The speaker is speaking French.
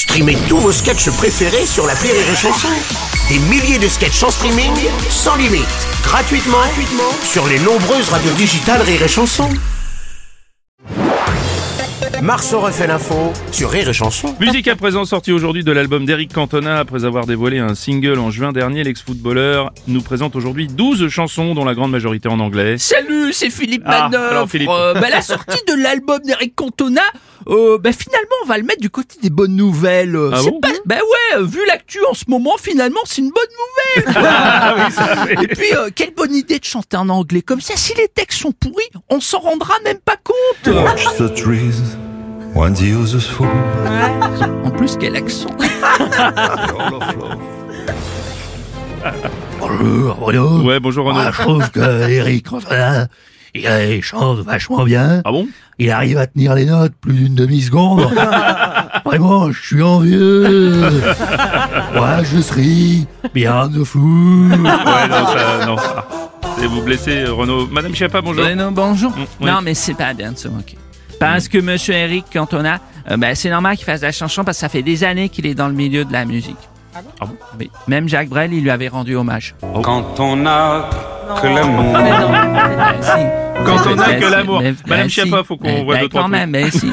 Streamez tous vos sketchs préférés sur la Rire et Chanson. Des milliers de sketchs en streaming, sans limite, gratuitement, gratuitement sur les nombreuses radios digitales Rire et Chanson. Marceau refait l'info sur Rire et Chanson. Musique à présent sortie aujourd'hui de l'album d'Eric Cantona après avoir dévoilé un single en juin dernier. L'ex-footballeur nous présente aujourd'hui 12 chansons dont la grande majorité en anglais. Salut, c'est Philippe Ah, Manœuvre. alors, Philippe. Euh, bah, la sortie de l'album d'Eric Cantona, euh, bah, finalement, on va le mettre du côté des bonnes nouvelles. Ah c'est bon pas- bah ouais, euh, vu l'actu en ce moment, finalement, c'est une bonne nouvelle. Ah oui. Et puis, euh, quelle bonne idée de chanter en anglais. Comme ça, si les textes sont pourris, on s'en rendra même pas compte. Watch the trees. En plus, quel accent. Bonjour, Bruno. Ouais, bonjour Renaud. Moi, je trouve que Eric Il, il chante vachement bien. Ah bon? Il arrive à tenir les notes plus d'une demi-seconde. Vraiment, je suis envieux. Moi, je serai bien de fou. Ouais, non, ça, non. C'est vous blesser, Renaud. Madame Chiappa, bonjour. Ouais, non, bonjour. Mm, oui. Non, mais c'est pas bien de se moquer. Parce que Monsieur Eric Cantona, euh, ben, c'est normal qu'il fasse la chanson parce que ça fait des années qu'il est dans le milieu de la musique. Ah bon? Oui. Même Jacques Brel, il lui avait rendu hommage. Quand on a que l'amour. Si. Quand on a Ben, que l'amour. Madame Chiappa, si. faut qu'on Ben, voit ben, deux, trois quand même, ben, si.